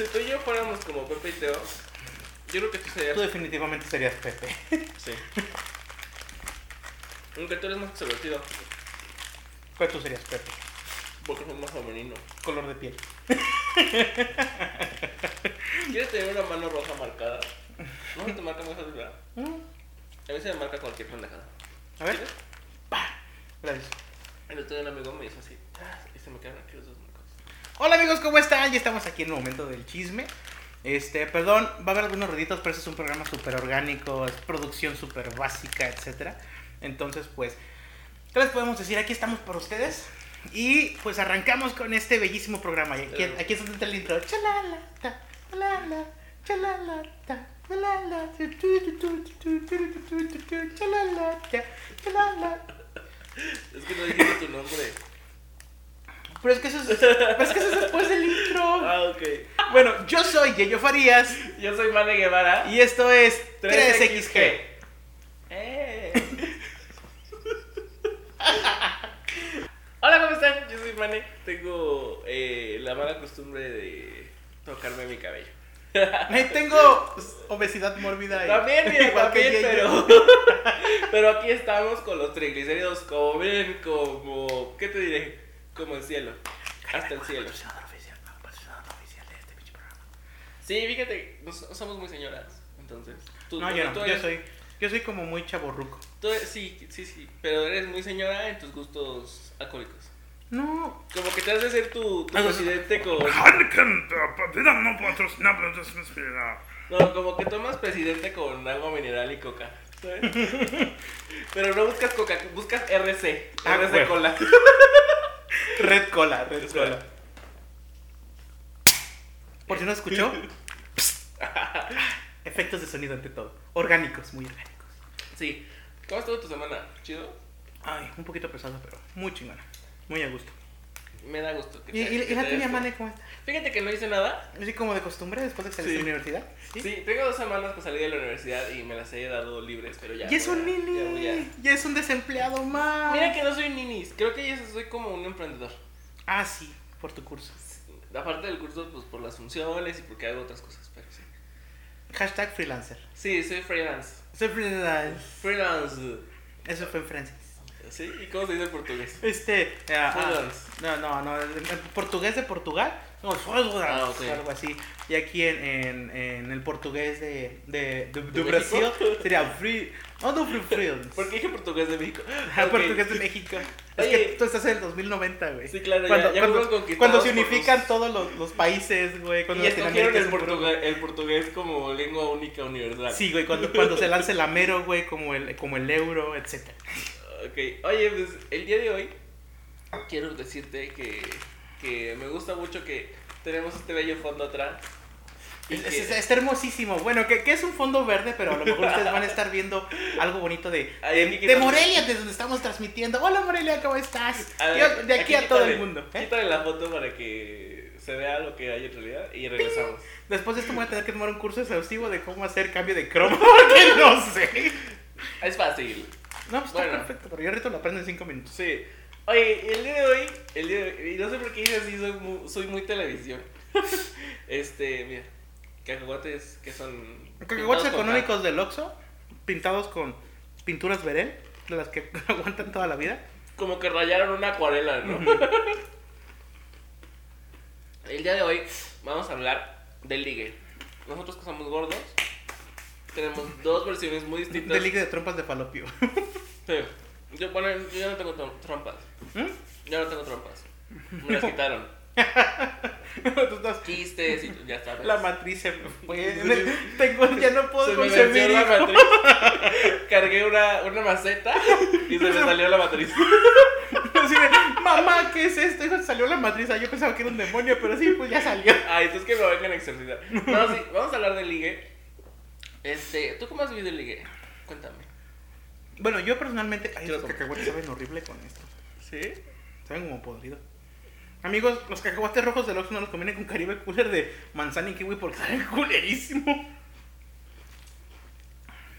si tú y yo fuéramos como Pepe y Teo, yo creo que tú serías. Tú definitivamente serías Pepe. Sí. Aunque tú eres más extrovertido, Pero tú serías Pepe. porque es más femenino. Color de piel. ¿Quieres tener una mano roja marcada? No se te marca muy fácil, ¿verdad? A mí se me marca cualquier pendejada. A ver. ¿Quieres? Gracias. El otro día un amigo me hizo así, ¡tas! y se me quedaron aquí los dos. Hola amigos, ¿cómo están? Ya estamos aquí en el momento del chisme. Este, perdón, va a haber algunos ruiditos, pero este es un programa súper orgánico, es producción súper básica, etc. Entonces, pues, ¿qué les podemos decir? Aquí estamos para ustedes. Y pues arrancamos con este bellísimo programa. Aquí, aquí está el intro. Chalala, chalala, chalalata, chalala. Es que no dijiste tu nombre. Pero es que eso es, pero es que eso es después del intro. Ah, ok. Bueno, yo soy Yeyo Farías. Yo soy Mane Guevara. Y esto es 3XG. 3XG. Eh. Hola, ¿cómo están? Yo soy Mane. Tengo eh, la mala costumbre de tocarme mi cabello. Tengo obesidad mórbida. y- También, mira, igual también, pero, pero aquí estamos con los triglicéridos como ven, como, ¿qué te diré? Como el cielo, hasta el cielo. Este. Sí, fíjate, somos muy señoras, entonces. Tú, No, tú- yo tú no, yo eres- soy, yo soy como muy chaborruco. tú eres- sí, sí, sí, pero eres muy señora en tus gustos alcohólicos. No, Como que te has de ser tu, tu presidente con... Heineken, no como que tomas presidente con agua mineral y coca. ¿sabes? Pero no buscas coca, buscas RC. Ah, RC cola. red cola, red cola. Por si no escuchó. Efectos de sonido ante todo. Orgánicos, muy orgánicos. Sí. ¿Cómo estuvo tu semana? ¿Chido? Ay, un poquito pesado, pero muy chingona. Muy a gusto. Me da gusto. que ¿Y, te- y, que y la tuya, Mane, cómo está? Fíjate que no hice nada. Así como de costumbre después de salir Sí. de la universidad. Sí. tengo dos semanas que salí de la universidad y me las he dado libres, pero ya. Y es un ya voy nini. a- Ya es un desempleado más. Mira que no soy ninis, creo que yo soy como un emprendedor. Ah, sí, por tu curso. Aparte del curso, pues por las funciones y porque hago otras cosas, pero sí. Hashtag freelancer. Sí, soy freelance. Soy freelance. Freelance. Eso fue en francés. ¿Sí? ¿Y cómo se dice en portugués? Este. Freelance. no, no, no. En portugués de Portugal. No, Ah, ok. algo así. Y aquí en, en, en el portugués de, de, de, de ¿De Brasil sería free. No, no, free freelance. ¿Por qué dije portugués de México? Ah, Ok. portugués de México. Es Oye. que tú estás en el 2090, güey. Sí, claro, ya- cuando, ya cuando, fuimos conquistados cuando se unifican los- todos los, los países, güey. Y Cuando ya escogieron el, portugués, el portugués como lengua única universal. Sí, güey, cuando, cuando se lance el amero, güey, como el, como el euro, etc. Ok, oye, pues el día de hoy quiero decirte que, que me gusta mucho que tenemos este bello fondo atrás. Es- es- Está hermosísimo. Bueno, que, que es un fondo verde, pero a lo mejor ustedes van a estar viendo algo bonito de, Ay, de, aquí de Morelia, desde donde estamos transmitiendo. Hola Morelia, ¿cómo estás? A ver, Yo- de aquí, a todo quítale- el mundo. ¿eh? Quítale la foto para que se vea lo que hay en realidad y regresamos. Después de esto voy a tener que tomar un curso exhaustivo de cómo hacer cambio de croma, porque no sé. Es fácil. No, pues está perfecto, pero yo ahorita lo aprendo en 5 minutos. Sí. Oye, el día de hoy, el día de hoy, y no sé por qué hice así, soy muy, soy muy televisión. este, mira, cacahuates que son... Cacahuates pintados con económicos del Oxxo, pintados con pinturas Verel, de las que aguantan toda la vida. Como que rayaron una acuarela, ¿no? el día de hoy vamos a hablar del ligue. Nosotros que somos gordos, tenemos dos versiones muy distintas. De liga de trompas de falopio. Sí. Yo, bueno, yo ya no tengo trom- trompas. ¿Mm? Ya no tengo trompas. Me las quitaron. Tú estás- Quistes y ya sabes. La matriz se fue. Tengo, ya no puedo Se concebir. la matriz. Cargué una, una maceta y se me salió la matriz. Así de, mamá, ¿qué es esto? Salió la matriz. Ah, Yo pensaba que era un demonio, pero sí, pues ya salió. Ay, entonces que me vengan a exorcizar. No, sí, vamos a hablar de ligue. Este, ¿tú cómo has vivido el ligue? Cuéntame. Bueno, yo personalmente. Ay, los cacahuates saben horrible con esto. ¿Sí? Saben como podrido. Amigos, los cacahuates rojos del Oxxo no los conviene con Caribe Cooler de manzana y kiwi porque saben culerísimo.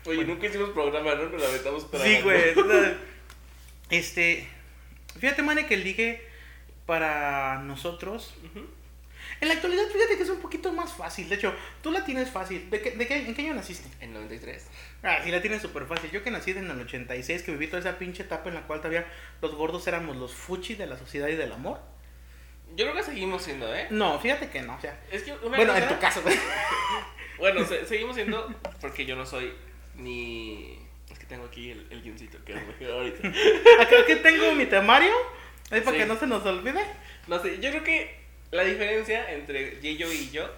Oye, nunca hicimos programa, ¿no? Nos la aventamos para Sí, güey. Este. Fíjate, mane, que el ligue para nosotros. En la actualidad, fíjate que es un poquito más fácil. De hecho, tú la tienes fácil. ¿De qué, de qué, ¿En qué año naciste? En 93. Ah, sí, la tienes súper fácil. Yo que nací en el 86, que viví toda esa pinche etapa en la cual todavía los gordos éramos los fuchi de la sociedad y del amor. Yo creo que seguimos siendo, ¿eh? No, fíjate que no. O sea, Es que bueno, cosa- en tu caso, güey. Bueno, se- seguimos siendo porque yo no soy ni... Es que tengo aquí el, el guioncito que ahorita. Acá aquí tengo mi temario. Es para Sí. que no se nos olvide. No sé, yo creo que la diferencia entre Yeyo y yo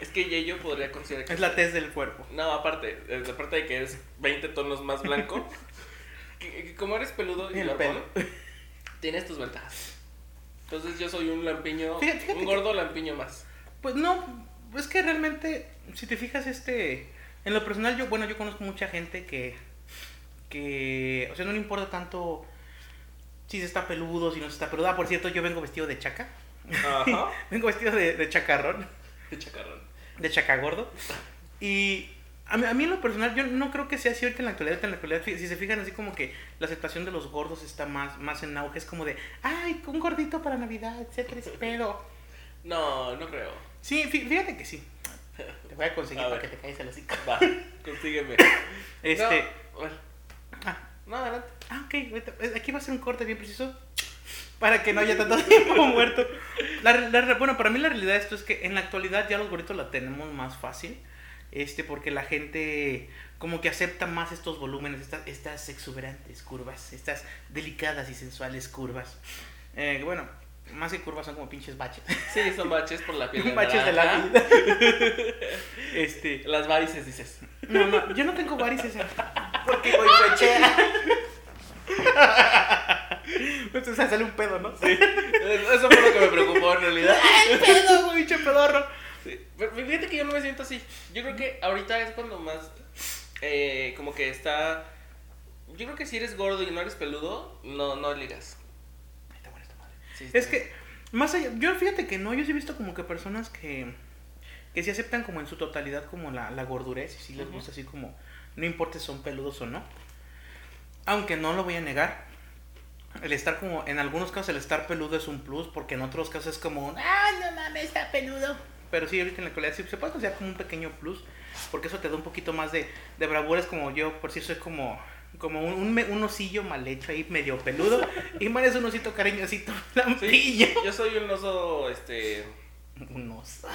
es que Yeyo podría considerar que... Es la tez del cuerpo. No, aparte, aparte de que es 20 tonos más blanco, que, que como eres peludo y El pelo. tienes tus ventajas. Entonces yo soy un lampiño, Fíjate- fíjate un que- gordo lampiño más. Pues no, es que realmente, si te fijas, este, en lo personal, yo, bueno, yo conozco mucha gente que, que, o sea, no le importa tanto si se está peludo, si no se está peludo. Ah, por cierto, yo vengo vestido de chaca, Ajá. vengo vestido de, de chacarrón, De chacarrón. de chacagordo. Y a mí, a mí en lo personal, yo no creo que sea así ahorita en la actualidad, en la actualidad, si se fijan, así como que la aceptación de los gordos está más, más en auge, es como de, ay, un gordito para Navidad, etcétera, pedo. No, no creo. Sí, fí- fíjate que sí. Te voy a conseguir A para ver. que te caigas el hocico. Va, consígueme. Este. No, bueno. Ah, No, adelante. ah, ok. eh, Aquí va a ser un corte bien preciso. Para que no haya tanto tiempo muerto. La la bueno, para mí la realidad de esto es que en la actualidad ya los gorritos la tenemos más fácil. Este, porque la gente como que acepta más estos volúmenes, estas, estas exuberantes curvas, estas delicadas y sensuales curvas. Eh, bueno, más que curvas son como pinches baches. Sí, son baches por la piel. de baches de la vida. este. Las varices, dices. No, no, yo no tengo varices. Porque voy pechea. Entonces sale un pedo, ¿no? Sí. Eso fue lo que me preocupó en realidad. ¡Ay, pedo, güey, pedorro! Sí, pero Fíjate que yo no me siento así. Yo creo que ahorita es cuando más. eh, como que está. Yo creo que si eres gordo y no eres peludo, no, no ligas. Está buena esta madre. Sí, está Es bien. que, más allá, yo fíjate que no, yo sí he visto como que personas que, que sí aceptan como en su totalidad como la, la gordurez y sí les gusta así como, no importa si son peludos o no. Aunque no lo voy a negar, el estar como, en algunos casos el estar peludo es un plus, porque en otros casos es como, ah, no mames, está peludo. Pero sí, ahorita en la actualidad sí se puede considerar como un pequeño plus, porque eso te da un poquito más de, de bravura, es como yo, por si soy como... Como un, un, un osillo mal hecho ahí, medio peludo. Y man es un osito cariñosito, lampiño. Sí, yo soy un oso, este. Un oso.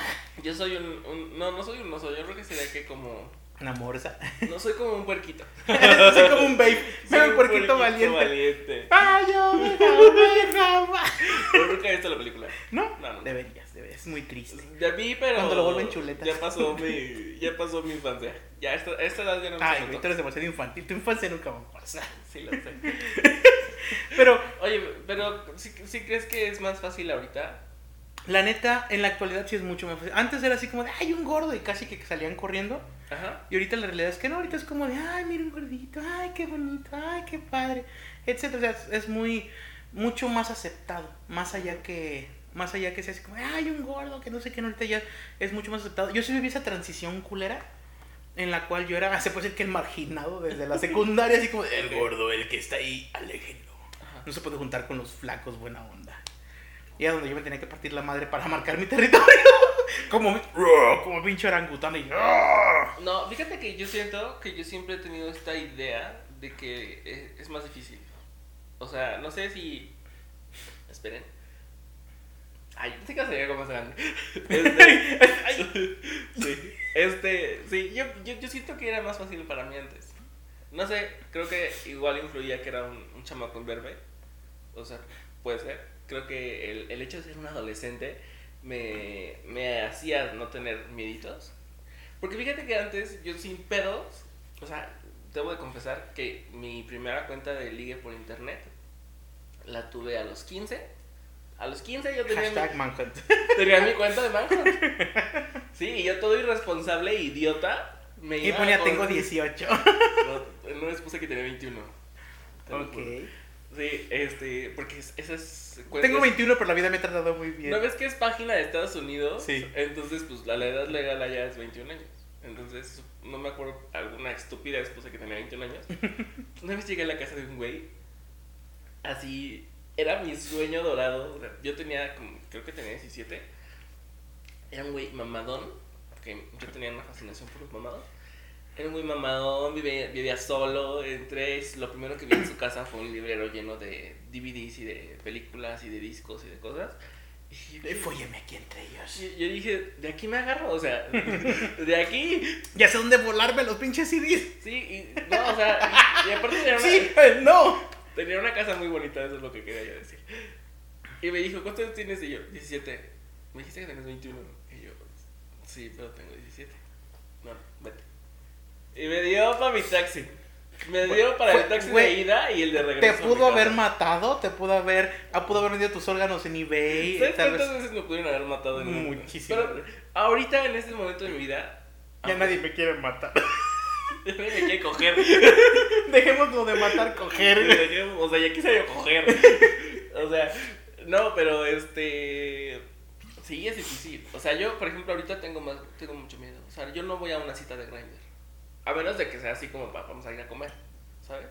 Yo soy un, un- No, no soy un oso. Yo creo que sería que como. Una morsa. No soy como un puerquito. Soy como un babe. Soy Soy un puerquito valiente. valiente. ¡Ay, oveja, oveja! Pero nunca he visto la película. ¿No? No, no. Deberías, deberías. Es muy triste. Ya vi, pero. Cuando lo vuelven chuletas. Ya pasó mi. Ya pasó mi infancia. Ya, esta, esta edad ya no me Ay, tú eres demasiado infantil. Tu infancia nunca va a pasar. Sí, lo sé. Pero, Oye, pero ¿sí, sí crees que es más fácil ahorita? La neta, en la actualidad sí es mucho más fácil. Antes era así como de, ay, un gordo. Y casi que salían corriendo. Ajá. Y ahorita la realidad es que no. Ahorita es como de, ay, mira un gordito. Ay, qué bonito. Ay, qué padre. Etcétera. O sea, es, muy, mucho más aceptado. Más allá que, más allá que sea así como, ay, un gordo, que no sé qué, no, ahorita ya es mucho más aceptado. Yo sí viví esa transición culera en la cual yo era, se puede decir que el marginado desde la secundaria, así como, el gordo, el que está ahí, aléjenlo. Ajá. No se puede juntar con los flacos, buena onda. Y era donde yo me tenía que partir la madre para marcar mi territorio. como, como pinche orangután y... No, fíjate que yo siento que yo siempre he tenido esta idea de que es, es más difícil. O sea, no sé si. Esperen. Ay, yo pensé que sería algo más grande. Este, sí, este, sí, yo, yo, yo siento que era más fácil para mí antes. No sé, creo que igual influía que era un, un chamaco imberbe. O sea, puede ser. Creo que el, el hecho de ser un adolescente me, me hacía no tener mieditos. Porque fíjate que antes yo sin pedos, o sea, debo de confesar que mi primera cuenta de ligue por internet la tuve a los 15. A los 15 yo tenía mi, Hashtag manhunt. tenía mi cuenta de Manhunt. Sí, y yo todo irresponsable e idiota me Y ponía, con- tengo 18. No, no les puse que tenía 21. Te ok. Sí, este, porque es- esa es... Tengo es- 21, pero la vida me ha tratado muy bien. ¿No ves que es página de Estados Unidos? Sí. Entonces, pues la, la edad legal allá es 21 años. Entonces, no me acuerdo, alguna estúpida puse que tenía 21 años. Una vez llegué a la casa de un güey, así, era mi sueño dorado. o sea, yo tenía, como, creo que tenía 17. Era un güey mamadón, que yo tenía una fascinación por los mamados. Era güey mamadón, vivía, vivía solo. Entré, lo primero que vi en su casa fue un librero lleno de DVDs y de películas y de discos y de cosas. Y Fólleme aquí entre ellos. yo, yo dije, de aquí me agarro, o sea, de aquí. Ya sé dónde volarme los pinches CDs. Sí, y, no, o sea, y, y aparte tenía una, Sí, eh, no. tenía una casa muy bonita, eso es lo que quería yo decir. Y me dijo, ¿cuántos años tienes? Y yo, 17. Me dijiste que tenías 21. Y yo, sí, pero tengo 17. Y me dio para mi taxi. Me dio para el taxi de ida y el de Te regreso. mi pudo haber matado, te pudo haber, ah, pudo haber vendido tus órganos en eBay. ¿Sabes tal cuántas vez- veces me pudieron haber matado en un Muchísimas. Pero ahorita, en este momento de mi vida, Ya nadie me quiere matar. nadie me quiere coger. Dejémoslo de matar, coger. O sea, ya quise yo coger. O sea, no, pero este. Sí, es difícil. O sea, yo, por ejemplo, ahorita tengo más, tengo mucho miedo. O sea, yo no voy a una cita de grinder. A menos de que sea así como "Va, vamos a ir a comer, ¿sabes?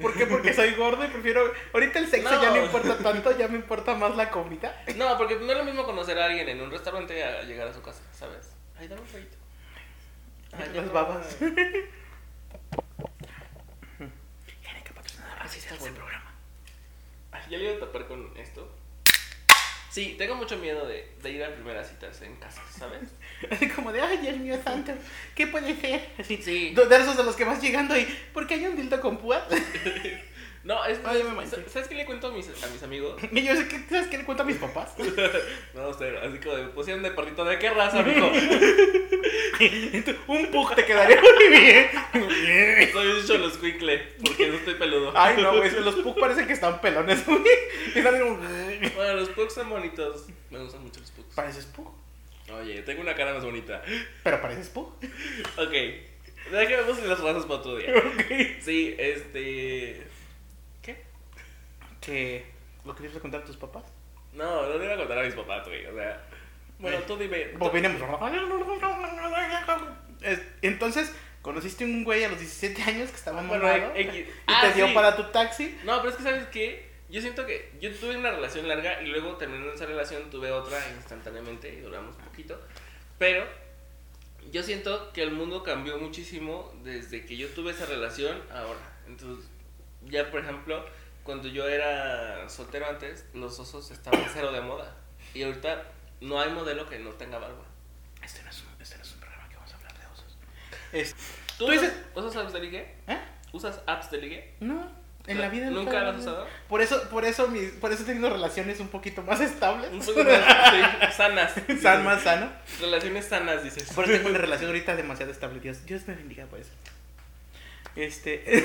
¿Por qué? Porque soy gordo y prefiero. Ahorita el sexo No. ya no importa tanto, ya me importa más la comida. No, porque no es lo mismo conocer a alguien en un restaurante a llegar a su casa, ¿sabes? Ay, dame un poquito. Ay, Las no. babas. Así está bueno. Ay, ya le voy a tapar con esto. Sí, tengo mucho miedo de, de ir a primeras citas en casa, ¿sabes? Así como de, ay, Dios mío santo, ¿qué puede ser? Así, Sí. de esos de los que vas llegando y, ¿por qué hay un dildo con púas? No, es Ay, me. ¿Sabes qué le cuento a mis, a mis amigos? Y yo ¿sabes qué le cuento a mis papás? No, usted, así como de, pusieron de perrito, ¿de qué raza, amigo? un pug te quedaría muy bien. Soy un choloscuincle, porque no estoy peludo. Ay, no, güey, los pug parecen que están pelones, güey. Y están como... Bueno, los pugs son bonitos. Me gustan mucho los pugs. Pareces pug, Oye, tengo una cara más bonita. pero pareces pug. Ok. Dejemos las razas para otro día. Ok. Sí, este. ¿Qué? Que... ¿Lo querías contar a tus papás? No, no le iba a contar a mis papás, güey. O sea. Bueno, tú dime. Bobinemos. Es- Entonces, conociste un güey a los 17 años que estaba Bueno, mamado X. y Ah, te dio sí. para tu taxi. No, pero es que, ¿sabes qué? Yo siento que yo tuve una relación larga y luego terminando esa relación tuve otra instantáneamente y duramos poquito. Pero yo siento que el mundo cambió muchísimo desde que yo tuve esa relación ahora. Entonces, ya por ejemplo, cuando yo era soltero antes, los osos estaban cero de moda. Y ahorita no hay modelo que no tenga barba. Este no es un, este no es un programa que vamos a hablar de osos. Es- ¿Tú, ¿Tú usas, dices- usas apps de ligue? ¿Eh? ¿Usas apps de ligue? No, en la vida ¿Nunca las has usado? Por eso, por eso, mis, por eso he tenido relaciones un poquito más estables. Un poco más, sanas. San más sano. Relaciones sanas, dices. Por eso tengo una relación ahorita demasiado estable. Dios, Dios me bendiga por eso. Este,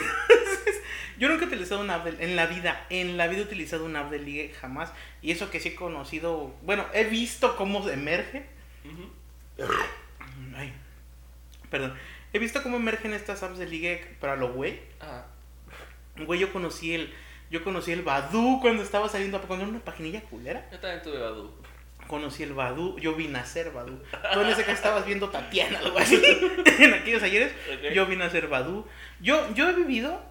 yo nunca he utilizado una app de- en la vida, en la vida he utilizado una app de ligue jamás. Y eso que sí he conocido, bueno, he visto cómo emerge. Ujú. Ay, perdón. He visto cómo emergen estas apps de ligue para lo güey. Ah, Güey, yo conocí el, yo conocí el Badu cuando estaba saliendo, cuando era una paginilla culera. yo también tuve Badu. Conocí el Badu, yo vi nacer Badu. Tú en ese caso estabas viendo Tatiana, algo así. en aquellos ayeres, yo vi nacer Badu. Yo, yo he vivido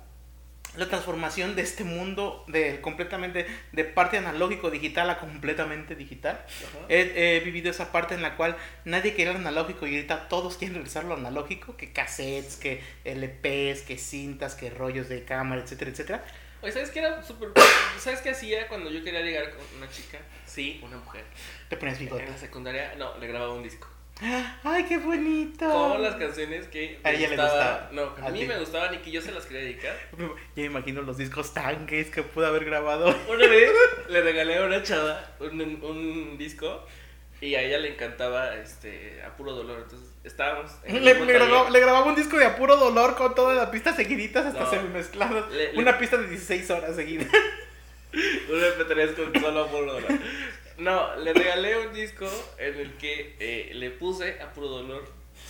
la transformación de este mundo de completamente de parte analógico digital a completamente digital. He, he vivido esa parte en la cual nadie quería lo analógico y ahorita todos quieren regresar lo analógico, que cassettes, que LPs, que cintas, que rollos de cámara, etcétera, etcétera. Oye, ¿sabes qué era súper... ¿Sabes qué hacía cuando yo quería ligar con una chica? Sí, una mujer. Te pones bigote. En la secundaria, no, le grababa un disco. Ay, qué bonito. Con las canciones que A ella le gustaba. gustaba. No, a A mí ti. me gustaban y que yo se las quería dedicar. Ya me imagino los discos tanques que pude haber grabado. Una vez le regalé a una chava un, un disco y a ella le encantaba este a puro dolor. Entonces estábamos en Le, grababa, le grababa un disco de apuro dolor con toda la pista seguiditas hasta No. le- Una pista de 16 horas seguidas. Un MP3 con solo a puro dolor. No, le regalé un disco en el que eh, le puse a puro dolor,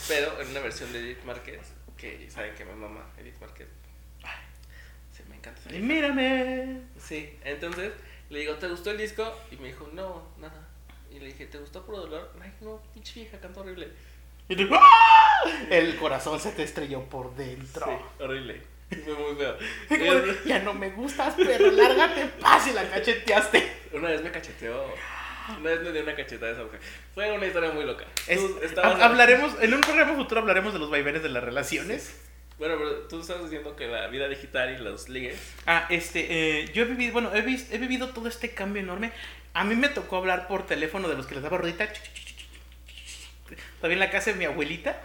pero en una versión de Edith Márquez, que saben que me mama Edith Márquez. Ay, sí, me encanta. Y mírame. Sí, entonces le digo, ¿te gustó el disco? Y me dijo, no, nada. Y le dije, ¿te gustó puro dolor? Ay, no, pinche vieja, canta horrible. Y tú, ¡ah! El corazón se te estrelló por dentro. Sí, horrible. Fue muy feo. Ya no me gustas, pero lárgate paz y la cacheteaste. Una vez me cacheteó. Una vez me dio una cachetada esa mujer. Fue una historia muy loca. Es- estabas- hablaremos, en un programa futuro hablaremos de los vaivenes de las relaciones. Bueno, pero tú estabas diciendo que la vida digital y los ligues. Ah, este, eh, yo he vivido, bueno, he, he vivido todo este cambio enorme. A mí me tocó hablar por teléfono de los que les daba ruedita. Todavía en la casa de mi abuelita.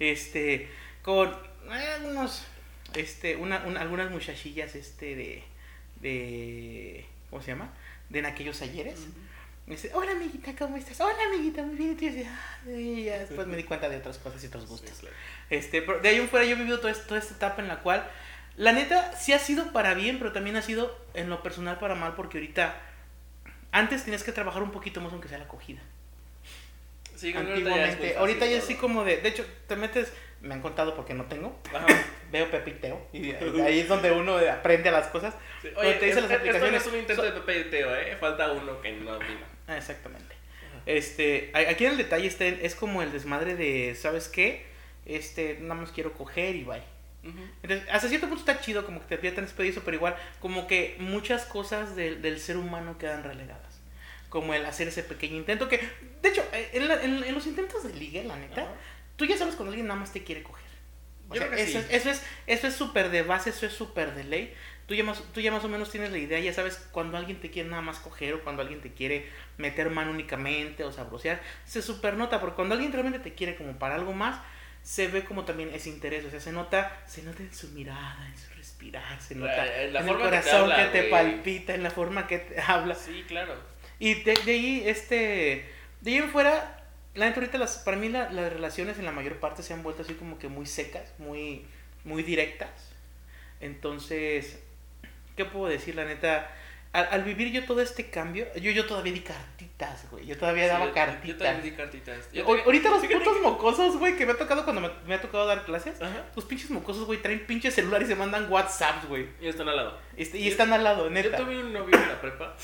Este, con eh, unos, este, una, una- algunas muchachillas, este, de, de, ¿cómo se llama? De en aquellos ayeres. Me dice, hola amiguita, ¿cómo estás? Hola amiguita, muy bien. Y yo decía, "Ay", ya después me di cuenta de otras cosas y otros gustos. Sí, claro. Este, pero de ahí en fuera yo he vivido toda, esta- toda esta etapa en la cual, la neta, sí ha sido para bien, pero también ha sido en lo personal para mal, porque ahorita, antes tenías que trabajar un poquito más aunque sea la acogida. Sí, ya es Antiguamente, ahorita ya todo. así como de, de hecho, te metes, me han contado porque no tengo, Ajá. veo Pepiteo, y ahí es donde uno aprende las cosas. Sí, Oye, te es- las esto no es un intento so- de Pepe y Teo, ¿eh? Falta uno que no vino. Ah, exactamente. Este, aquí en el detalle está, es como el desmadre de, ¿sabes qué? Este, nada más quiero coger y bye. Ujú. Entonces, hasta cierto punto está chido como que te pierdan expedizo, pero igual, como que muchas cosas del, del ser humano quedan relegadas. Como el hacer ese pequeño intento que, de hecho, eh, en, la- en- en los intentos de ligue, la neta, Ajá. tú ya sabes cuando alguien nada más te quiere coger. Yo sea, creo que eso, sí. es, eso es eso es súper de base, eso es súper de ley. Tú ya, más, tú ya más o menos tienes la idea, ya sabes cuando alguien te quiere nada más coger o cuando alguien te quiere meter mano únicamente o sabrosear. Se super nota, porque cuando alguien realmente te quiere como para algo más, se ve como también ese interés. O sea, se nota, se nota en su mirada, en su respirar, se nota La- en la en forma el que te corazón que te, palpita, en la forma que te habla. Sí, claro. Y de, de ahí, este. De ahí en fuera, la neta, ahorita las, para mí la- las relaciones en la mayor parte se han vuelto así como que muy secas, muy, muy directas. Entonces, ¿qué puedo decir? La neta, al, al vivir yo todo este cambio, yo, yo todavía di cartitas, güey. Yo todavía Sí, daba yo- Yo cartitas. también di cartitas. Yo también- ahorita los putos mocosos, güey, que me ha tocado cuando me, me ha tocado dar clases. Ajá. Los pinches mocosos, güey, traen pinches celular y se mandan WhatsApps, güey. Y están al lado. Este, y Yo- están al lado, Yo neta. tuve un novio en la prepa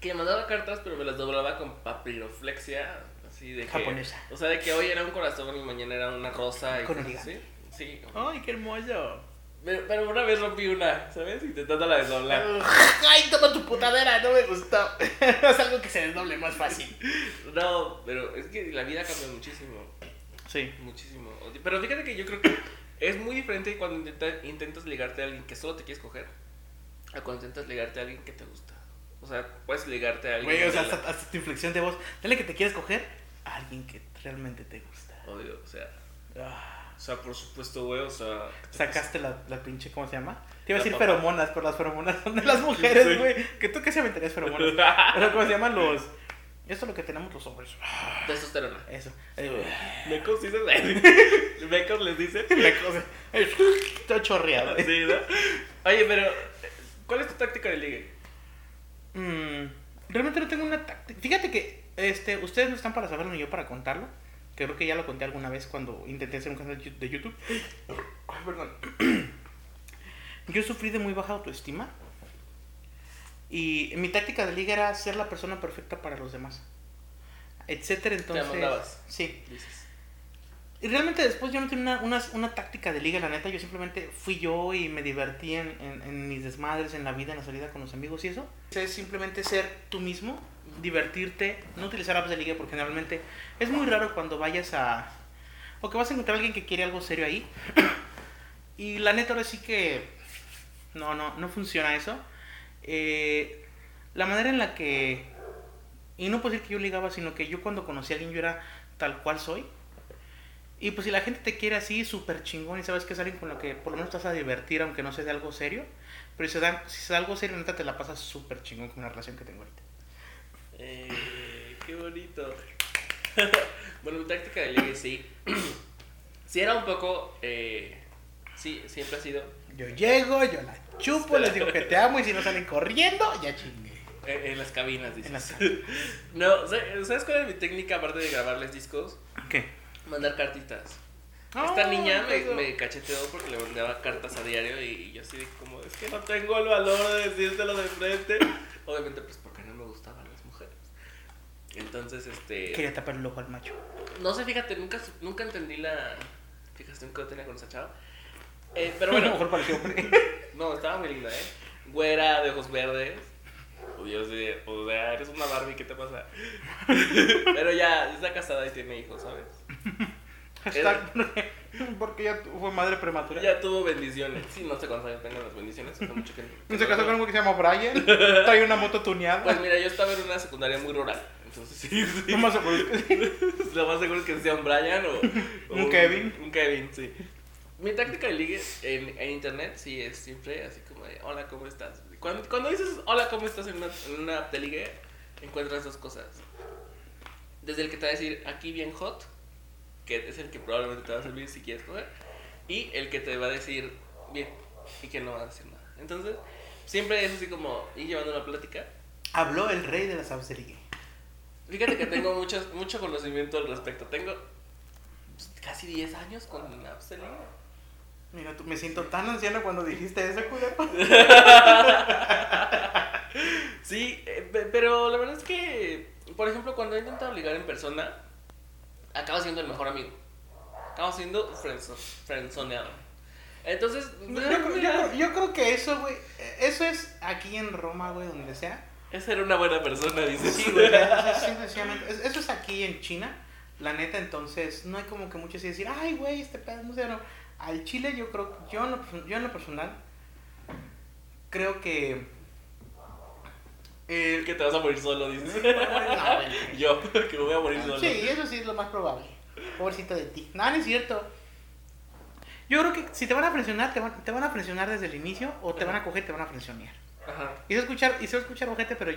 que me mandaba cartas, pero me las doblaba con papiroflexia, así de que... Japonesa. O sea, de que hoy era un corazón y mañana era una rosa y Con cosas así. Sí. Ay, qué hermoso. Pero, pero una vez rompí una, ¿sabes? Intentando la desdoblar. Ay, toma tu putadera, no me gustó. es algo que se desdoble más fácil. No, pero es que la vida cambia muchísimo. Sí. Muchísimo. Pero fíjate que yo creo que es muy diferente cuando intenta- intentas ligarte a alguien que solo te quieres coger a cuando intentas ligarte a alguien que te gusta. O sea, puedes ligarte a alguien Güey, o sea, hasta, hasta tu inflexión de voz. Dale que te quieres coger a alguien que realmente te gusta. Obvio, o sea, Ah, o sea, por supuesto, güey, o sea... sacaste la, la pinche, ¿cómo se llama? Te iba a decir feromonas, pero las feromonas son de las mujeres, Sí. güey. Que tú qué se aventarías feromonas. Pero ¿cómo se llaman los...? Esto es lo que tenemos los hombres. Testosterona. Eso. Mecos dices. Mecos les dice. Me cosa. Está chorreado. Sí, ¿no? Oye, pero. ¿Cuál es tu táctica de ligue? Mm, realmente no tengo una táctica. Fíjate que este, ustedes no están para saberlo ni yo para contarlo. Creo que ya lo conté alguna vez cuando intenté hacer un canal de YouTube. Ay, perdón. Yo sufrí de muy baja autoestima. Y mi táctica de liga era ser la persona perfecta para los demás. Etcétera, entonces. amandabas. Sí. Dices. Y realmente después yo no tenía una, una, una táctica de liga, la neta. Yo simplemente fui yo y me divertí en, en, mis desmadres, en la vida, en la salida con los amigos y eso. Es simplemente ser tú mismo, divertirte, no utilizar apps de liga porque generalmente es muy raro cuando vayas a... O que vas a encontrar a alguien que quiere algo serio ahí. y la neta ahora sí que... No, no, no funciona eso. Eh, la manera en la que... Y no puedo decir que yo ligaba, sino que yo cuando conocí a alguien yo era tal cual soy. Y pues si la gente te quiere así, súper chingón, y sabes que es alguien con lo que por lo menos te vas a divertir, aunque no sea de algo serio. Pero si se da, si da algo serio, neta te la pasas súper chingón con la relación que tengo ahorita. Eh, qué bonito. bueno, mi táctica de ligue sí. sí, era un poco. Eh, sí, siempre ha sido. Yo llego, yo la chupo, les digo que te amo, y si no salen corriendo, ya chingué. eh, en las cabinas, dices. En las- no, ¿sabes ¿sabes cuál es mi técnica aparte de grabarles discos? ¿Qué? Mandar cartitas. Ah, Esta niña me, eso. me cacheteó porque le mandaba cartas a diario y yo así de como, es que no tengo el valor de decírtelo de frente. Obviamente, pues porque no me gustaban las mujeres. Entonces, este... Quería tapar el ojo al macho. No sé, fíjate, nunca, nunca entendí la... Fíjate, nunca tenía con esa chava. Eh, pero a lo bueno, mejor pareció hombre. no, estaba muy linda, ¿eh? Güera, de ojos verdes. O yo sé, o sea, eres una Barbie, ¿qué te pasa? Pero ya, está casada y tiene hijos, ¿sabes? Hashtag porque ya fue madre prematura. Ya tuvo bendiciones. Sí, no sé cuántos años tengan las bendiciones, mucho que que Se no casó con uno que se llama Brian. Trae una moto tuneada. Pues mira, yo estaba en una secundaria muy rural. Entonces sí, sí. No más seguro es que sí. Lo más seguro es que sea un Brian o, o Un Kevin. Un Kevin, sí. Mi táctica de ligue en, en internet sí es siempre así como de hola, ¿cómo estás? Cuando, cuando dices hola, ¿cómo estás en una, en una app de ligue, encuentras dos cosas. Desde el que te va a decir aquí bien hot, que es el que probablemente te va a servir si quieres coger, y el que te va a decir bien y que no va a decir nada. Entonces, siempre es así como ir llevando una plática. Habló el rey de de ligue. Fíjate que tengo mucho, mucho conocimiento al respecto. Tengo casi 10 años con ligue. Mira, tú, me siento tan anciano cuando dijiste eso, culero. Sí, eh, pe- pero la verdad es que, por ejemplo, cuando he intentado ligar en persona, acabo siendo el mejor amigo. Acabo siendo friendzoneado. Entonces, Yo, yo creo- yo creo- yo creo que eso, güey, eso es aquí en Roma, güey, donde sea. esa era una buena persona, dices. Sí, güey, eso es aquí en China, la neta, entonces no hay como que mucho así decir, ay, güey, este pedo, no sé, no. Al Chile yo creo, yo en lo, yo en lo personal, creo que... eh, Que te vas a morir solo, dices. No. Yo, que me voy a morir solo. Sí, eso sí es lo más probable. Pobrecito de ti. No, no es cierto. Yo creo que si te van a presionar, te van, te van a presionar desde el inicio o te van a coger, te van a presionar. Ajá. Y se escuchar, y se escuchar ojete, pero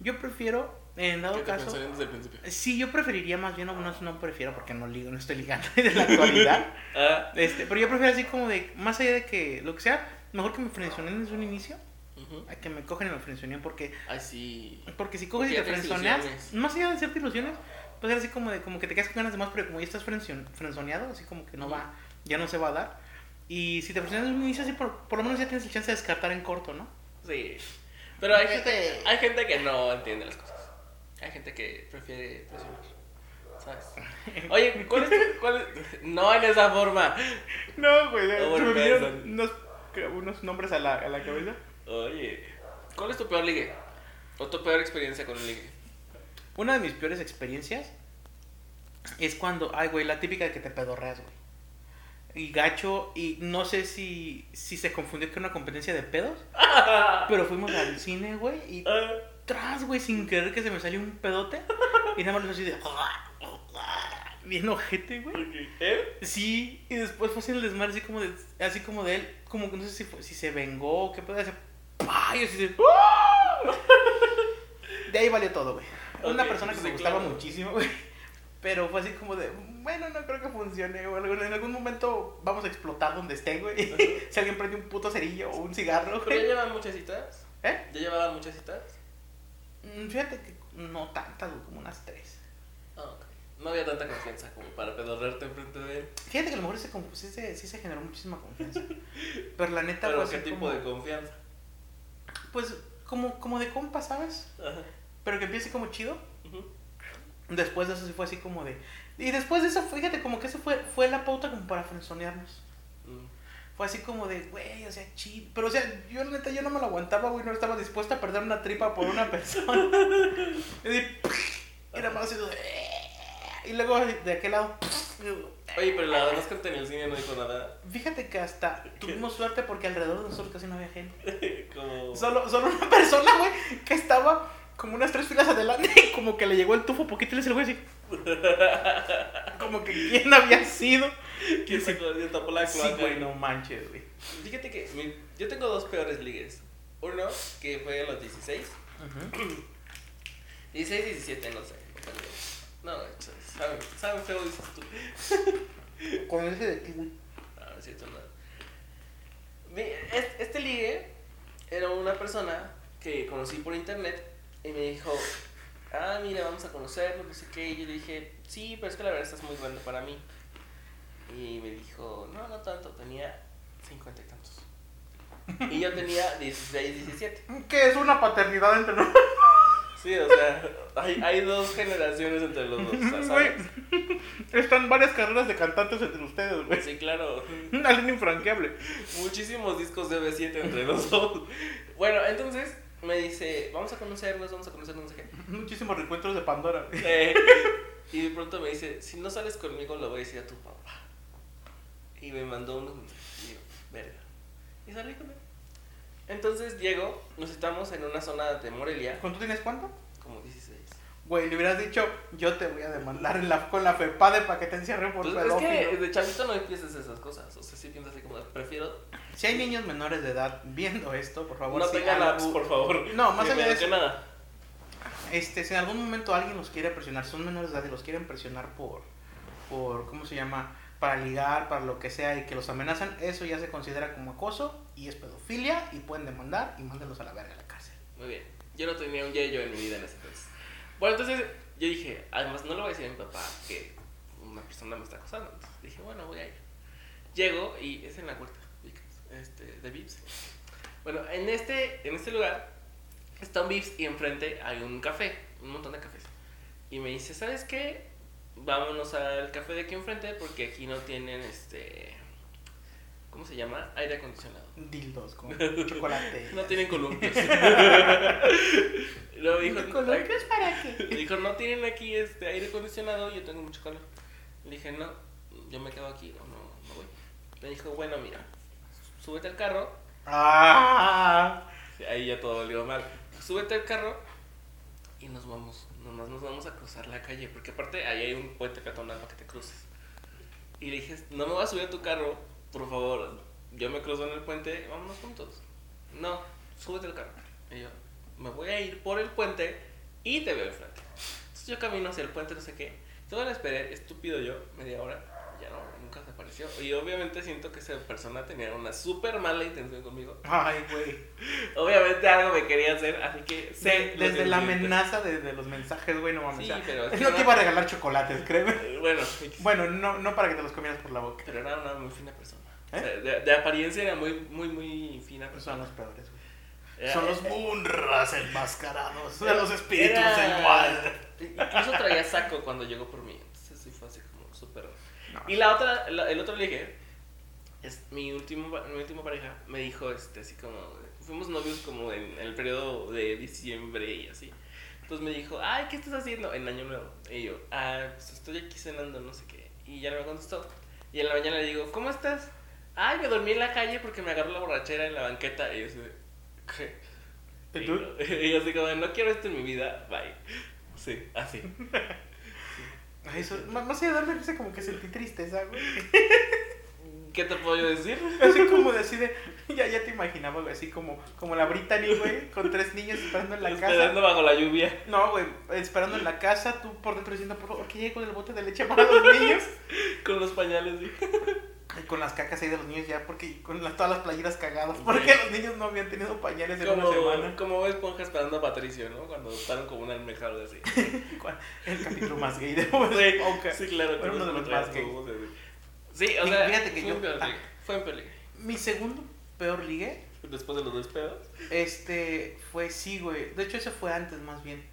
yo, prefiero, en dado Que caso, desde el principio. sí, yo preferiría más bien, no, no, no prefiero porque no ligo, no estoy ligando de la actualidad. Ah, este, pero yo prefiero así como de, más allá de que lo que sea, mejor que me frencionen desde un inicio, ujú. a que me cogen y me frencionen porque Ay, sí. Porque si coges y Porque te ya tienes frenzoneas, más allá de hacerte ilusiones, pues era así como de como que te quedas con ganas de más, pero como ya estás frenzoneado, así como que no va, ya no se va a dar. Y si te frenzoneas inicio, así por, por lo menos ya tienes el chance de descartar en corto, ¿no? Sí. Pero hay gente, hay gente que no entiende las cosas. Hay gente que prefiere presionar. ¿Sabes? Oye, ¿cuál es tu, cuál es- No en esa forma. No, güey, se me vinieron unos, unos nombres a la, a la cabeza. Oye, ¿cuál es tu peor ligue? ¿O tu peor experiencia con un ligue? Una de mis peores experiencias es cuando, ay, güey, la típica de que te pedorreas, güey. Y gacho, y no sé si, si se confundió con una competencia de pedos, pero fuimos al cine, güey, y Ah, tras, güey, sin querer que se me salió un pedote. Y nada más así de. Bien ojete, güey. ¿Eh? Sí, y después fue así el desmadre, así como de, así como de él, como que no sé si, fue- si se vengó o qué pedo, hace. ¡Pah! Y así de. De ahí valió todo, güey. Una Ok, persona que sí, me gustaba claro. muchísimo, güey. Pero fue así como de, bueno, no creo que funcione, güey. En algún momento vamos a explotar donde esté, güey. si alguien prende un puto cerillo o un cigarro, ¿Pero ya güey. llevaban muchas citas? ¿Eh? ¿Ya llevaban muchas citas? Mm, Fíjate que no tantas, güey, como unas tres. Ah, ok. No había tanta confianza como para pedorrearte enfrente de él. Fíjate que a lo mejor se, sí, se, sí se generó muchísima confianza. Pero la neta Pero fue ¿qué tipo como, de confianza? Pues como, como de compa, ¿sabes? Ajá. Pero que empiece como chido. Después de eso sí fue así como de... Y después de eso, fíjate, como que eso fue, fue la pauta como para frenzonearnos. Mm. Fue así como de, güey, o sea, chido. Pero, o sea, yo la neta, yo no me lo aguantaba, güey. No estaba dispuesta a perder una tripa por una persona. y era más así de... Y luego de aquel lado... Oye, pero la demás gente en el cine no dijo nada. Fíjate que hasta tuvimos suerte porque alrededor de nosotros casi no había gente. Como... Solo, solo una persona, güey, que estaba como unas tres filas adelante y como que le llegó el tufo poquito y le el güey así. Como que quién había sido. ¿Quién? ¿Quién tapó la Sí, cloaca? güey, no manches, güey. Fíjate que mi- yo tengo dos peores ligues. Uno, que fue a los 16. 16, 17, no sé. No, saben, saben feo dices tú. Con ese de ti, güey. No, no es cierto, no. Mi- es- Este ligue era una persona que conocí por internet y me dijo, ah, mira, vamos a conocernos, no sé qué. Y yo le dije, sí, pero es que la verdad estás muy grande para mí. Y me dijo, no, no tanto, tenía 50 y tantos. Y yo tenía 16, 17. Que es una paternidad entre nosotros. Sí, o sea, hay, hay dos generaciones entre los dos, Güey. ¿sabes? Están varias carreras de cantantes entre ustedes, güey. Sí, claro. Una línea infranqueable. Muchísimos discos de B7 entre los dos. Bueno, entonces me dice, vamos a conocernos, vamos a conocernos, no sé qué. Muchísimos reencuentros de Pandora. Eh, y de pronto me dice, si no sales conmigo, lo voy a decir a tu papá. Y me mandó unos mensajes. Y yo, verga. Y salí con él. Entonces llego, nos estamos en una zona de Morelia, ¿Cuánto tienes cuánto? como 16. Güey, le hubieras dicho, yo te voy a demandar en la, con la FEPADE para que te encierren por Pues, es que de chavito no piensas esas cosas. O sea, sí piensas así como, prefiero Si hay niños menores de edad viendo esto, por favor, no sí, tengan apps, por favor. No, más allá de eso. que nada. Este, si en algún momento alguien los quiere presionar, son menores de edad y los quieren presionar por, por, ¿cómo se llama? Para ligar, para lo que sea y que los amenazan, eso ya se considera como acoso y es pedofilia y pueden demandar y mándenlos a la verga a la cárcel. Muy bien. Yo no tenía un yeyo en mi vida en ese entonces. Bueno, entonces yo dije, además no le voy a decir a mi papá que una persona me está acosando. Entonces dije, bueno, voy a ir. Llego y es en la puerta este, de Vips. Bueno, en este, en este lugar está un Vips y enfrente hay un café, un montón de cafés. Y me dice, ¿sabes qué? Vámonos al café de aquí enfrente porque aquí no tienen este. ¿Cómo se llama? Aire acondicionado. Dildos con chocolate. No tienen columpios. Luego dijo, ¿Columpios para qué? dijo, no tienen aquí este aire acondicionado, yo tengo mucho calor. Le dije, no, yo me quedo aquí, no, no, no voy. Me dijo, bueno, mira, súbete al carro. Ah, Ahí ya todo valió mal. Súbete al carro y nos vamos, nomás nos vamos a cruzar la calle, porque aparte ahí hay un puente peatonal para que te cruces. Y le dije, no me voy a subir a tu carro, por favor, yo me cruzo en el puente, vámonos juntos. No, súbete al carro. Y yo, me voy a ir por el puente y te veo enfrente. Entonces yo camino hacia el puente, no sé qué. Todo lo esperé, estúpido yo, media hora, ya no, nunca se apareció. Y obviamente siento que esa persona tenía una súper mala intención conmigo. ay, güey. Obviamente algo me quería hacer, así que sé. De- desde la amenaza de, de los mensajes, güey, no mames. Sí, o sea, pero es no te iba a regalar chocolates, créeme. Bueno, Bueno, no, no para que te los comieras por la boca. pero era una muy fina persona. ¿Eh? De, de apariencia era muy, muy, muy fina Son persona. los peores, güey. Era- Son los munras enmascarados de los espíritus del mal. Incluso traía saco cuando llegó por mí. Entonces sí fue así como súper. No. Y la otra, la- el otro ligue, es mi último, mi última pareja, me dijo este, así como. Fuimos novios como en el periodo de diciembre y así. Entonces me dijo, ay, ¿qué estás haciendo? En Año Nuevo. Y yo, ah, pues estoy aquí cenando, no sé qué. Y ya no me contestó. Y en la mañana le digo, ¿cómo estás? Ay, me dormí en la calle porque me agarró la borrachera en la banqueta. Y yo así, ¿qué? ¿Y tú? no- y yo así como, no quiero esto en mi vida, bye. Sí, así. Ay, eso, más más allá de darme risa, como que sentí tristeza, güey. ¿Qué te puedo yo decir? Así como de así de. Ya, ya te imaginaba, güey, así como, como la Brittany, güey, con tres niños esperando en la Esperando casa. bajo la lluvia. No, güey, esperando en la casa, tú por dentro diciendo, por favor, que llegue con el bote de leche para los niños. Con los pañales, sí. Con las cacas ahí de los niños ya, porque con las- todas las playeras cagadas. Porque los niños no habían tenido pañales en Como, una semana. como Bob esponja esperando a Patricio, ¿no? Cuando adoptaron como una almeja o así. El capítulo más gay de Bob Sí, Esponja. sí, claro. Fue uno de los más así. Sí, o sea, fíjate que fue yo- un peor ah. ligue. Fue un peligro. Mi segundo peor ligue, Después de los dos pedos. este, fue sí, güey. De hecho, ese fue antes, más bien.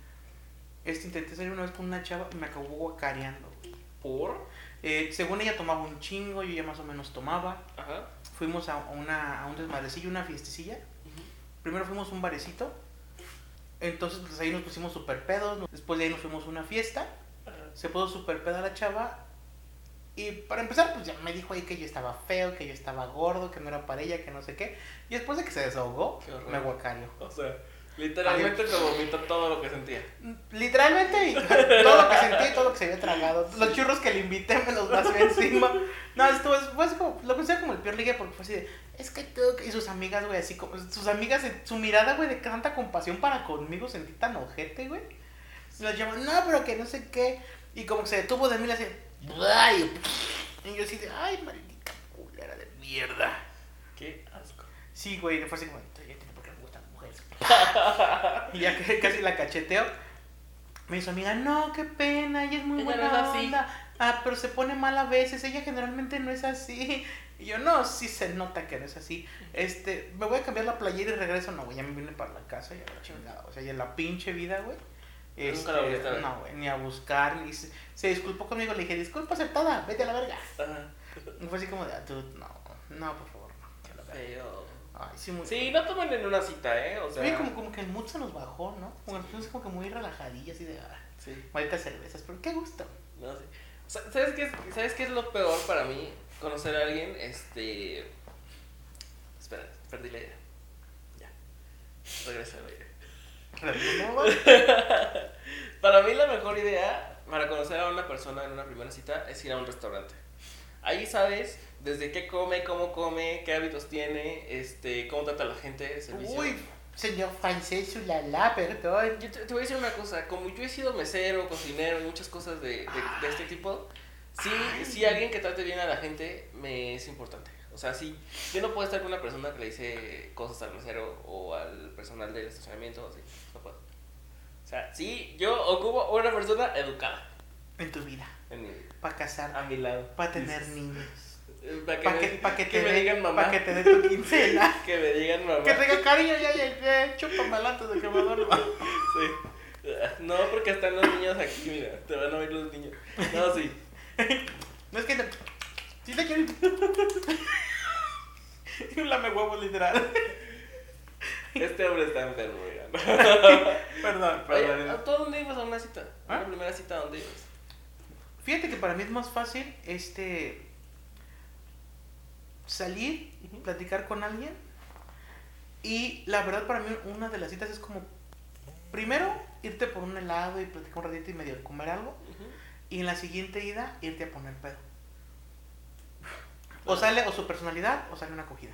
Este, intenté salir una vez con una chava y me acabó guacareando. ¿Por? Eh, según ella tomaba un chingo, yo ya más o menos tomaba. Ajá. Fuimos a, una, a un desmadrecillo, una fiestecilla. Primero fuimos a un barecito. Entonces, pues ahí nos pusimos super pedos. Después de ahí nos fuimos a una fiesta. Ajá. Se puso super peda la chava. Y para empezar, pues ya me dijo ahí que yo estaba feo, que yo estaba gordo, que no era para ella, que no sé qué. Y después de que se desahogó, me guacareó. O sea, literalmente te vomitó todo lo que sentía. Literalmente, y todo lo que sentí y todo lo que se había tragado. Los churros que le invité me los vació encima. No, esto es, fue así como, lo considero como el peor ligue porque fue así de, es que tú, y sus amigas, güey, así como, sus amigas, su mirada, güey, de tanta compasión para conmigo, sentí tan ojete, güey. Se las llaman, no, pero que no sé qué. Y como que se detuvo de mí, le y yo así de, ay, maldita culera de mierda. Qué asco. Sí, güey, fue así como, ya entiendo por qué me gustan las mujeres. y ya casi la cacheteo. Me dijo amiga, no, qué pena, ella es muy buena no es así. onda. Ah, pero se pone mal a veces, ella generalmente no es así. Y yo, no, sí se nota que no es así. Este, me voy a cambiar la playera y regreso. No, güey, ya me vine para la casa, ya la chingada. O sea, ya en la pinche vida, güey. Nunca la a ver. no, güey, ni a buscar, ni se, se disculpó conmigo, le dije, disculpa aceptada, vete a la verga. Ajá. Y fue así como de, ah, dude, no, no, por favor, no, que la verga. Feo. Ay, sí, muy... Sí, no tomen en una cita, ¿eh? O sea, Oye, como, como que el mood se nos bajó, ¿no? Como que nos como que muy relajadillas así de... Ah, sí, malditas cervezas, pero qué gusto. no sé. Sa- ¿Sabes qué, es, ¿Sabes qué es lo peor para mí? Conocer a alguien, este... Espera, perdí la idea. Ya. Regresa a la idea. Para mí la mejor idea para conocer a una persona en una primera cita es ir a un restaurante. Ahí sabes desde qué come, cómo come, qué hábitos tiene, este, cómo trata a la gente, el servicio. Uy, señor francés, ulala, perdón. Yo te, te voy a decir una cosa, como yo he sido mesero, cocinero y muchas cosas de, de- de este tipo, sí, sí alguien que trate bien a la gente me es importante. O sea, sí, yo no puedo estar con una persona que le dice cosas al mesero o al personal del estacionamiento, así, no puedo. O sea, sí, yo ocupo una persona educada En tu vida, en mi, para casar, a mi lado. para tener niños. Para que, me, que, pa' que, que te me dé- digan mamá. pa' que te dé tu quincena. Que me digan mamá. que te diga cariño, ya, ya, ya, chúpame antes de que me duerma. Sí. No, porque están los niños aquí, mira. Te van a oír los niños. No, sí. No es que te... Sí te quiero... Un lame huevos literal. Este hombre está enfermo, mira. Perdón, Oye, perdón. ¿a ¿tú dónde ibas a una cita? ¿A ¿Ah? la primera cita dónde ibas? Fíjate que para mí es más fácil este salir, platicar con alguien y la verdad para mí una de las citas es como primero irte por un helado y platicar un ratito y medio comer algo y en la siguiente ida irte a poner pedo. O sale o su personalidad o sale una acogida.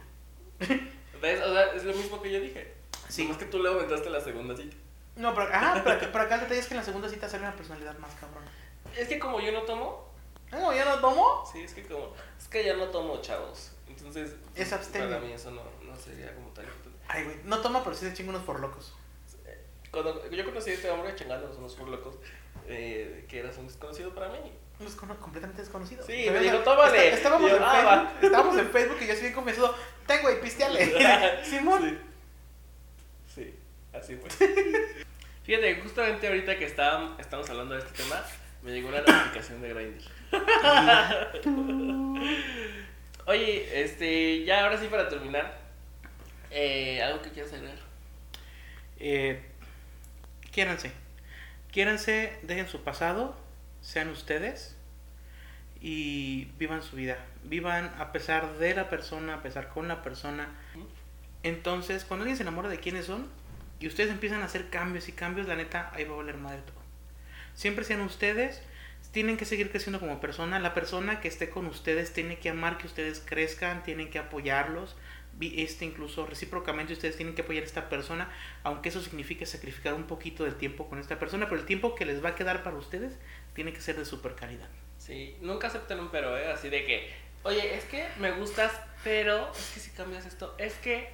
¿Ves? O sea, es lo mismo que yo dije. Sí. Es que tú le aumentaste la segunda cita. No, pero, ajá, pero, pero acá el detalle es que en la segunda cita sale una personalidad más cabrona. Es que como yo no tomo, No, ¿ya no tomo? sí, es que como. Es que ya no tomo, chavos. Entonces. Es abstemio. Para mí eso no, no sería como importante. Ay, güey, no toma, pero sí se chinga unos por locos. Cuando yo conocí a este hombre chingándonos unos por locos, eh, que eras un desconocido para mí. Un descono- completamente desconocido. Sí, Pero me dijo, "Tómale". está- estábamos, yo, en "Ah, Facebook, va". estábamos en Facebook y yo así bien convencido. Tengo y pisteale. Simón. Sí. Sí, así fue. Fíjate, justamente ahorita que está- estamos hablando de este tema, me llegó una notificación de Grindr. Oye, este, ya ahora sí para terminar, eh, algo que quieras agregar. Eh, quiéranse. Quiéranse, dejen su pasado, sean ustedes y vivan su vida. Vivan a pesar de la persona, a pesar con la persona. Entonces, cuando alguien se enamora de quiénes son y ustedes empiezan a hacer cambios y cambios, la neta, ahí va a valer madre todo. Siempre sean ustedes, tienen que seguir creciendo como persona. La persona que esté con ustedes tiene que amar que ustedes crezcan, tienen que apoyarlos. Este incluso recíprocamente ustedes tienen que apoyar a esta persona, aunque eso signifique sacrificar un poquito del tiempo con esta persona, pero el tiempo que les va a quedar para ustedes tiene que ser de super calidad. Sí, nunca acepten un pero, ¿eh? Así de que, oye, es que me gustas, pero es que si cambias esto, es que...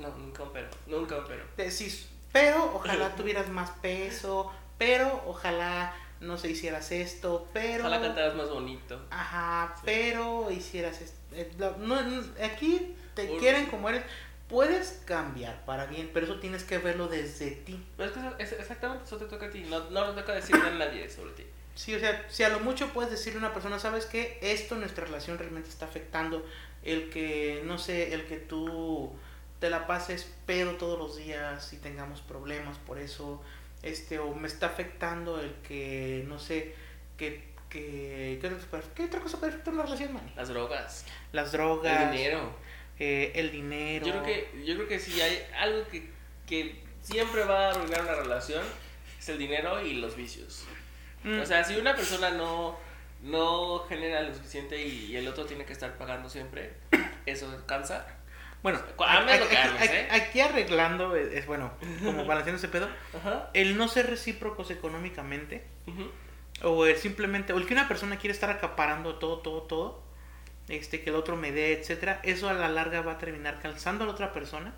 No, nunca un pero, nunca un pero. Decís, pero ojalá tuvieras más peso, pero ojalá no se hicieras esto, pero... Ojalá cantaras más bonito. Ajá, Sí. pero hicieras esto. eh, no, no, aquí te quieren como eres. Puedes cambiar para bien, pero eso tienes que verlo desde ti. Pero es que exactamente eso te toca a ti, no, no le toca decirle a nadie sobre ti. Sí, o sea, si a lo mucho puedes decirle a una persona, ¿sabes qué? Esto nuestra relación realmente está afectando. El que, no sé, el que tú te la pases pedo todos los días y tengamos problemas por eso. Este, o me está afectando el que, no sé, que... que ¿qué, otra cosa- ¿Qué otra cosa puede afectar una relación, man? Las drogas, Las drogas, el dinero. eh, el dinero. Yo creo que, yo creo que si hay algo que, que siempre va a arruinar una relación, es el dinero y los vicios. Mm, O sea, si una persona no, no genera lo suficiente y, y el otro tiene que estar pagando siempre, eso cansa. Bueno, lo aquí, que ames, aquí- ¿eh? aquí arreglando, es, es, bueno, como balanceando ese pedo, Ajá. el no ser recíprocos económicamente, o el simplemente, o el que una persona quiere estar acaparando todo, todo, todo, este, que el otro me dé, etcétera, eso a la larga va a terminar cansando a la otra persona,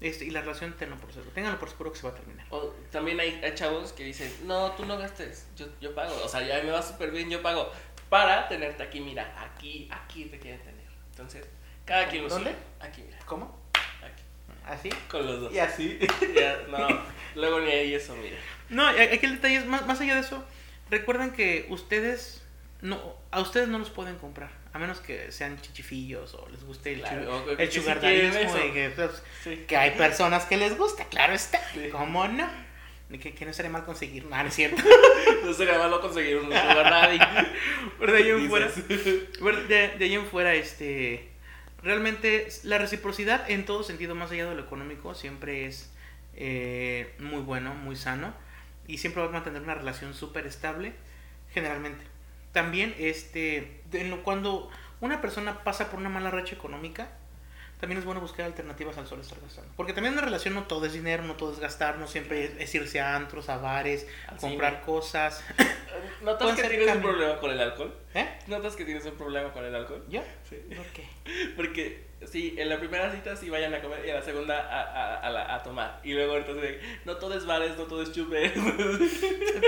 este, y la relación tenlo por seguro, ténganlo por seguro que se va a terminar. O también hay, hay chavos que dicen, no, tú no gastes, yo, yo pago. O sea, ya me va súper bien, yo pago. Para tenerte aquí, mira, aquí, aquí te quieren tener. Entonces, cada quien lo ¿Dónde? suyo. Aquí, mira, ¿Cómo? aquí. ¿Así? Con los dos. Y así. Ya, no, luego ni ahí eso, mira. No, aquí el detalle es, más, más allá de eso, recuerden que ustedes no, a ustedes no los pueden comprar. A menos que sean chichifillos o les guste el, Claro, chu- o que- el que sí pues, Sí. que hay personas que les gusta, claro está. Sí. ¿Cómo no? Que, que no sería mal conseguir, no, no es cierto. No sería malo conseguir un sugar daddy. Pero de ahí en fuera, de, de ahí en fuera, este, realmente la reciprocidad en todo sentido, más allá de lo económico, siempre es eh, muy bueno, muy sano y siempre va a mantener una relación súper estable, generalmente. También, este, cuando una persona pasa por una mala racha económica, también es bueno buscar alternativas al solo estar gastando. Porque también en una relación no todo es dinero, no todo es gastar, no siempre es, irse a antros, a bares, Al comprar cosas. ¿Notas que tienes un problema con el alcohol? ¿Eh? ¿Notas que tienes un problema con el alcohol? ¿Yo? Sí. ¿Por qué? Porque sí, en la primera cita sí vayan a comer y en la segunda a, a, a, la- a tomar. Y luego entonces, no todo es bares, no todo es chupe.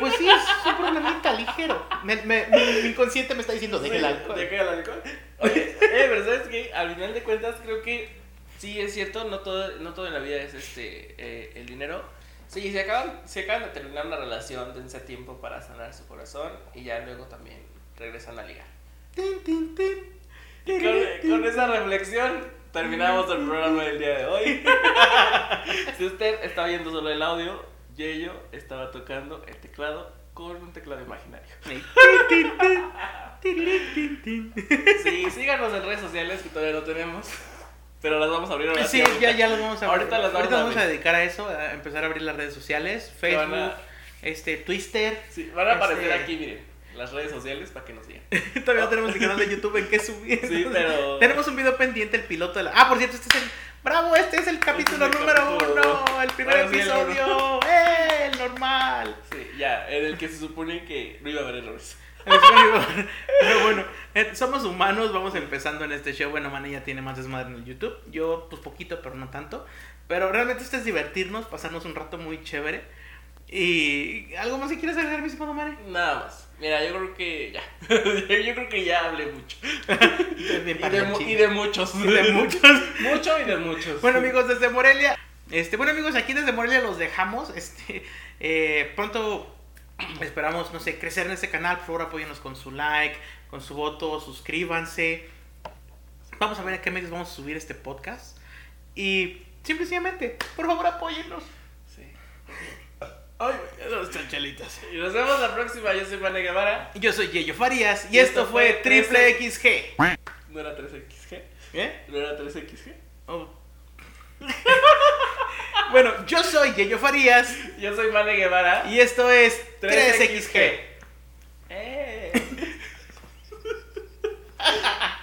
Pues sí, es un problemita ligero. Me- me- mi, inconsciente me está diciendo, deja el alcohol. deja el alcohol. Oye, eh, pero ¿sabes qué? Al final de cuentas creo que sí es cierto, no todo, no todo en la vida es este eh, el dinero. Sí, se acaban, se acaban de terminar una relación, dense tiempo para sanar su corazón y ya luego también regresan a ligar. Tin, tin, tin. Y con, con esa reflexión terminamos el programa del día de hoy. si usted está viendo solo el audio, Yeyo estaba tocando el teclado con un teclado imaginario. Sí, síganos en redes sociales que todavía no tenemos. Pero las vamos a abrir ahora. Sí, ya, ya los vamos a Ahorita las vamos ahorita a vamos a abrir. dedicar a eso, a empezar a abrir las redes sociales, Facebook, a- este, Twister. Sí, van a aparecer Este- aquí, miren, las redes sociales para que nos sigan. Todavía no tenemos el canal de YouTube en que subir. Sí, pero- Tenemos un video pendiente, el piloto de la... Ah, por cierto, este es el... ¡Bravo! Este es el capítulo el número capítulo uno, el primer el episodio. Normal. Sí, ya, en el que se supone que no iba a haber errores. Pero bueno, eh, somos humanos, vamos empezando en este show. Bueno, Manny ya tiene más desmadre en el YouTube. Yo, pues poquito, pero no tanto. Pero realmente esto es divertirnos, pasarnos un rato muy chévere. Y algo más que quieras agregar, mi estimado Manny. Nada más. Mira, yo creo que ya. yo creo que ya hablé mucho. Bien Y de, parlanchín. mu- y de muchos. Y de muchos. Mucho y de muchos. Bueno amigos, desde Morelia, este, bueno amigos, aquí desde Morelia los dejamos, este, eh, pronto esperamos, no sé, crecer en este canal, por favor apóyennos con su like, con su voto, suscríbanse, vamos a ver a qué medios vamos a subir este podcast y simplemente, por favor apóyennos. Sí. Ay, los chanchalitas. Y nos vemos la próxima. Yo soy Vane Guevara. Yo soy Yeyo Farías y, Y esto, esto fue Triple 13. XG. ¿No era 3XG? ¿Eh? ¿No era 3XG? Oh. bueno, yo soy Yeyo Farías. Yo soy Mane Guevara. Y esto es 3XG. 3XG. Eh.